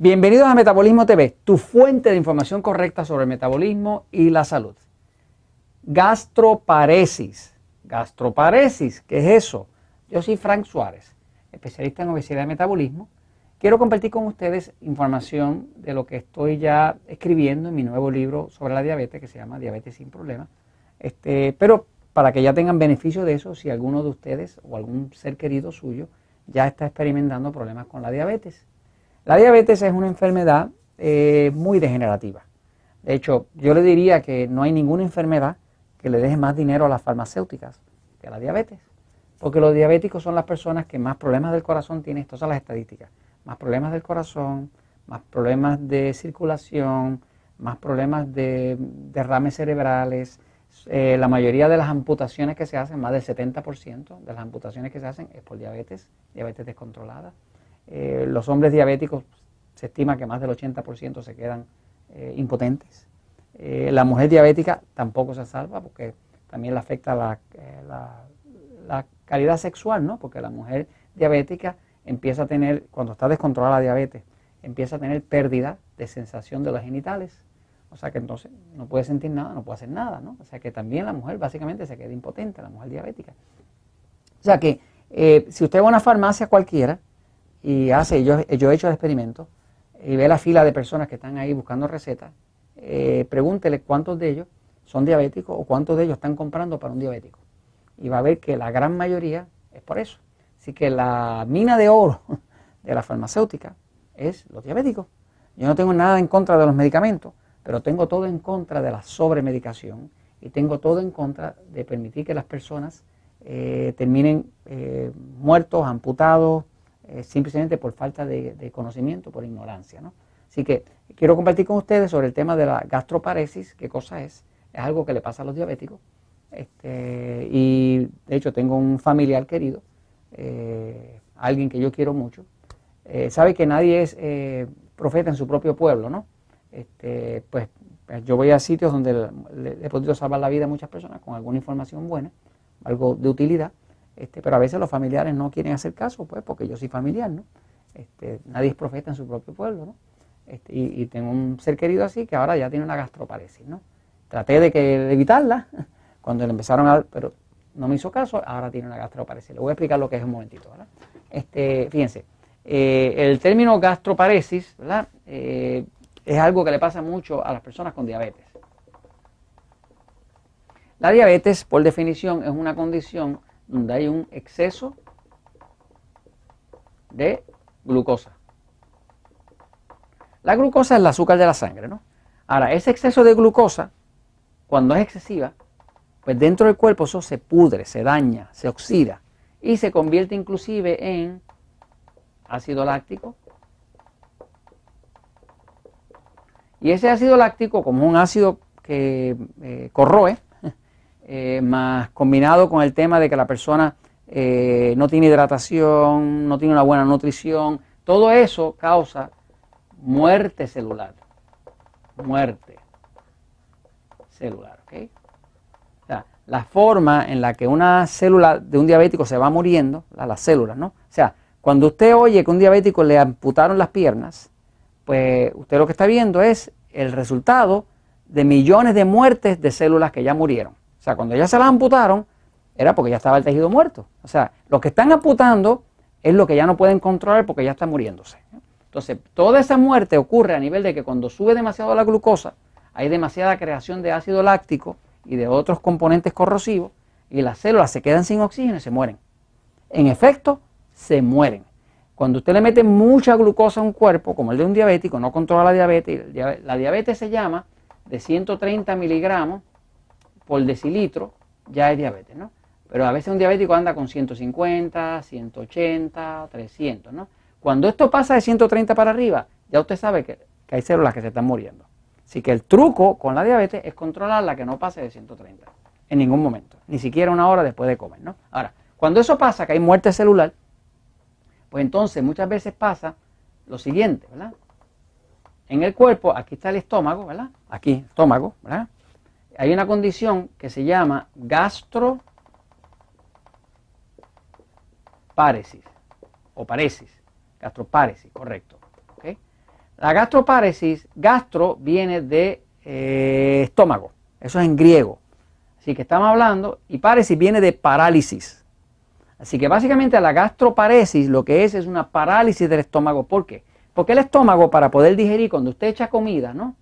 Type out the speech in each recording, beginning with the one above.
Bienvenidos a Metabolismo TV, tu fuente de información correcta sobre el metabolismo y la salud. Gastroparesis. Gastroparesis, ¿qué es eso? Yo soy Frank Suárez, especialista en obesidad y metabolismo. Quiero compartir con ustedes información de lo que estoy ya escribiendo en mi nuevo libro sobre la diabetes que se llama Diabetes sin Problemas. Este, pero para que ya tengan beneficio de eso, si alguno de ustedes o algún ser querido suyo ya está experimentando problemas con la diabetes. La diabetes es una enfermedad eh, muy degenerativa. De hecho, yo le diría que no hay ninguna enfermedad que le deje más dinero a las farmacéuticas que a la diabetes. Porque los diabéticos son las personas que más problemas del corazón tienen, estas son las estadísticas, más problemas del corazón, más problemas de circulación, más problemas de derrames cerebrales. Eh, la mayoría de las amputaciones que se hacen, más del 70% de las amputaciones que se hacen es por diabetes, diabetes descontrolada. Eh, los hombres diabéticos se estima que más del 80% se quedan eh, impotentes. Eh, la mujer diabética tampoco se salva porque también le afecta la, la, calidad sexual, ¿no? Porque la mujer diabética empieza a tener, cuando está descontrolada la diabetes, empieza a tener pérdida de sensación de los genitales. O sea que entonces no puede sentir nada, no puede hacer nada, ¿no? O sea que también la mujer básicamente se queda impotente, la mujer diabética. O sea que si usted va a una farmacia cualquiera, y hace, yo, yo he hecho el experimento, y ve la fila de personas que están ahí buscando recetas, eh, pregúntele cuántos de ellos son diabéticos o cuántos de ellos están comprando para un diabético. Y va a ver que la gran mayoría es por eso. Así que la mina de oro de la farmacéutica es los diabéticos. Yo no tengo nada en contra de los medicamentos, pero tengo todo en contra de la sobremedicación y tengo todo en contra de permitir que las personas eh, terminen eh, muertos, amputados, eh, simplemente por falta de, conocimiento, por ignorancia. ¿no? Así que quiero compartir con ustedes sobre el tema de la gastroparesis, qué cosa es. Es algo que le pasa a los diabéticos. Este, y de hecho tengo un familiar querido, eh, alguien que yo quiero mucho. Eh, sabe que nadie es profeta en su propio pueblo, ¿no? Este, pues, pues yo voy a sitios donde le he podido salvar la vida a muchas personas con alguna información buena, algo de utilidad. Este, pero a veces los familiares no quieren hacer caso, pues, porque yo soy familiar, ¿no? Este, nadie es profeta en su propio pueblo, ¿no? Este, y, tengo un ser querido así que ahora ya tiene una gastroparesis, ¿no? Traté de, que, evitarla cuando le empezaron a... pero no me hizo caso, ahora tiene una gastroparesis. Le voy a explicar lo que es un momentito, ¿verdad? Este, fíjense, eh, el término gastroparesis, ¿verdad? Eh, es algo que le pasa mucho a las personas con diabetes. La diabetes, por definición, es una condición donde hay un exceso de glucosa. La glucosa es el azúcar de la sangre, ¿no? Ahora, ese exceso de glucosa, cuando es excesiva, pues dentro del cuerpo eso se pudre, se daña, se oxida y se convierte inclusive en ácido láctico. Y ese ácido láctico, como un ácido que eh, corroe, eh, más combinado con el tema de que la persona eh, no tiene hidratación, no tiene una buena nutrición, todo eso causa muerte celular. Muerte celular, ¿ok? O sea, la forma en la que una célula de un diabético se va muriendo, las células, ¿no? O sea, cuando usted oye que un diabético le amputaron las piernas, pues usted lo que está viendo es el resultado de millones de muertes de células que ya murieron. O sea, cuando ya se la amputaron, era porque ya estaba el tejido muerto. O sea, lo que están amputando es lo que ya no pueden controlar porque ya está muriéndose. Entonces, toda esa muerte ocurre a nivel de que cuando sube demasiado la glucosa, hay demasiada creación de ácido láctico y de otros componentes corrosivos y las células se quedan sin oxígeno y se mueren. En efecto, se mueren. Cuando usted le mete mucha glucosa a un cuerpo, como el de un diabético, no controla la diabetes, la diabetes se llama de 130 miligramos por decilitro ya es diabetes, ¿no? Pero a veces un diabético anda con 150, 180, 300, ¿no? Cuando esto pasa de 130 para arriba, ya usted sabe que, hay células que se están muriendo. Así que el truco con la diabetes es controlarla que no pase de 130 en ningún momento, ni siquiera una hora después de comer, ¿no? Ahora, cuando eso pasa, que hay muerte celular, pues entonces muchas veces pasa lo siguiente, ¿verdad? En el cuerpo, aquí está el estómago, ¿verdad? Aquí, estómago, ¿verdad? Hay una condición que se llama gastroparesis o paresis, gastroparesis, correcto. La gastroparesis, gastro viene de eh, estómago, eso es en griego. Así que estamos hablando, y paresis viene de parálisis. Así que básicamente la gastroparesis lo que es es una parálisis del estómago. ¿Por qué? Porque el estómago para poder digerir, cuando usted echa comida, ¿no?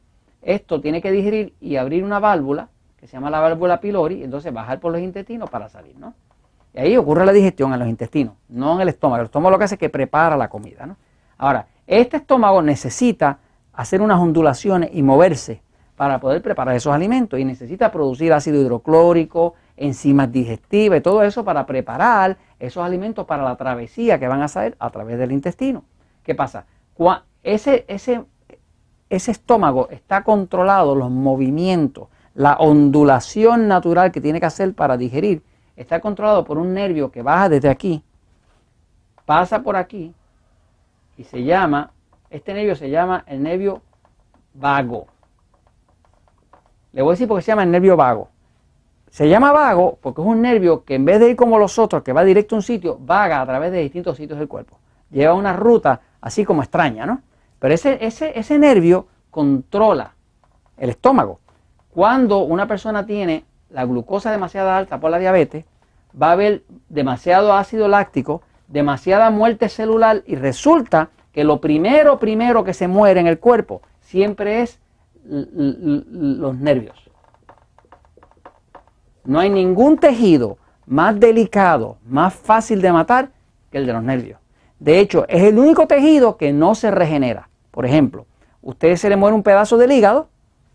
Esto tiene que digerir y abrir una válvula, que se llama la válvula pylori, y entonces bajar por los intestinos para salir, ¿no? Y ahí ocurre la digestión en los intestinos, no en el estómago. El estómago lo que hace es que prepara la comida, ¿no? Ahora, este estómago necesita hacer unas ondulaciones y moverse para poder preparar esos alimentos y necesita producir ácido hidroclórico, enzimas digestivas y todo eso para preparar esos alimentos para la travesía que van a salir a través del intestino. ¿Qué pasa? Ese, ese, ese estómago está controlado, los movimientos, la ondulación natural que tiene que hacer para digerir, está controlado por un nervio que baja desde aquí, pasa por aquí y se llama, este nervio se llama el nervio vago. Le voy a decir por qué se llama el nervio vago. Se llama vago porque es un nervio que en vez de ir como los otros, que va directo a un sitio, vaga a través de distintos sitios del cuerpo. Lleva una ruta así como extraña, ¿no? Pero ese, ese, ese nervio controla el estómago. Cuando una persona tiene la glucosa demasiado alta por la diabetes, va a haber demasiado ácido láctico demasiada muerte celular y resulta que lo primero, primero que se muere en el cuerpo siempre es los nervios. No hay ningún tejido más delicado, más fácil de matar que el de los nervios. De hecho, es el único tejido que no se regenera. Por ejemplo, usted se le muere un pedazo del hígado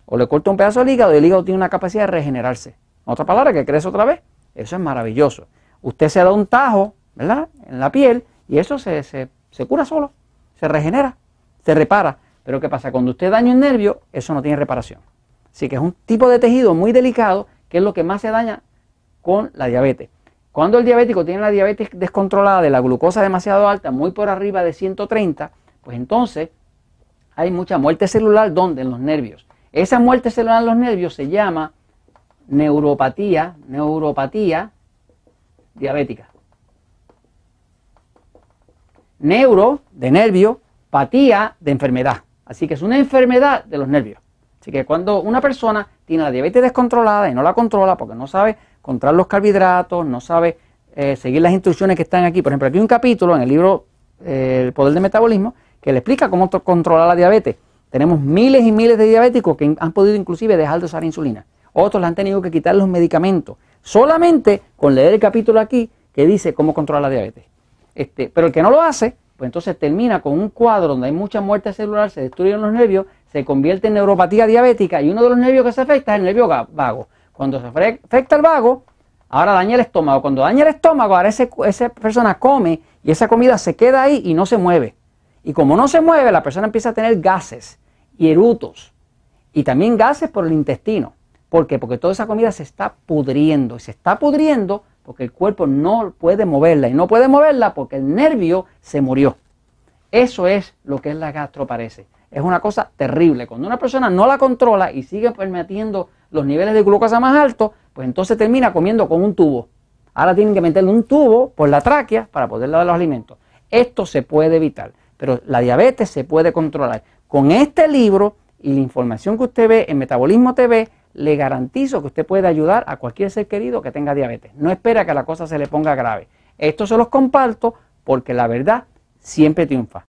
o le corta un pedazo del hígado y el hígado tiene una capacidad de regenerarse. otra palabra, que crece otra vez. Eso es maravilloso. Usted se da un tajo ¿verdad? En la piel y eso se, se, cura solo, se regenera, se repara. Pero ¿qué pasa? Cuando usted daña un nervio, eso no tiene reparación. Así que es un tipo de tejido muy delicado que es lo que más se daña con la diabetes. Cuando el diabético tiene la diabetes descontrolada de la glucosa demasiado alta, muy por arriba de 130, pues entonces hay mucha muerte celular donde en los nervios. Esa muerte celular en los nervios se llama neuropatía, neuropatía diabética. Neuro, de nervio, patía, de enfermedad. Así que es una enfermedad de los nervios. Así que cuando una persona tiene la diabetes descontrolada y no la controla porque no sabe controlar los carbohidratos, no sabe eh, seguir las instrucciones que están aquí. Por ejemplo, aquí hay un capítulo en el libro eh, El Poder del Metabolismo que le explica cómo controlar la diabetes. Tenemos miles y miles de diabéticos que han podido inclusive dejar de usar insulina. Otros le han tenido que quitar los medicamentos. Solamente con leer el capítulo aquí que dice cómo controlar la diabetes. Este, pero el que no lo hace, pues entonces termina con un cuadro donde hay mucha muerte celular, se destruyen los nervios, se convierte en neuropatía diabética y uno de los nervios que se afecta es el nervio vago. Cuando se afecta el vago, ahora daña el estómago. Cuando daña el estómago, ahora esa persona come y esa comida se queda ahí y no se mueve. Y como no se mueve, la persona empieza a tener gases y erutos. Y también gases por el intestino. ¿Por qué? Porque toda esa comida se está pudriendo. Y se está pudriendo porque el cuerpo no puede moverla y no puede moverla porque el nervio se murió. Eso es lo que es la gastroparesis. Es una cosa terrible. Cuando una persona no la controla y sigue permitiendo los niveles de glucosa más altos, pues entonces termina comiendo con un tubo. Ahora tienen que meterle un tubo por la tráquea para poder dar los alimentos. Esto se puede evitar, pero la diabetes se puede controlar. Con este libro y la información que usted ve en Metabolismo TV, le garantizo que usted puede ayudar a cualquier ser querido que tenga diabetes. No espera que la cosa se le ponga grave. Esto se los comparto porque la verdad siempre triunfa.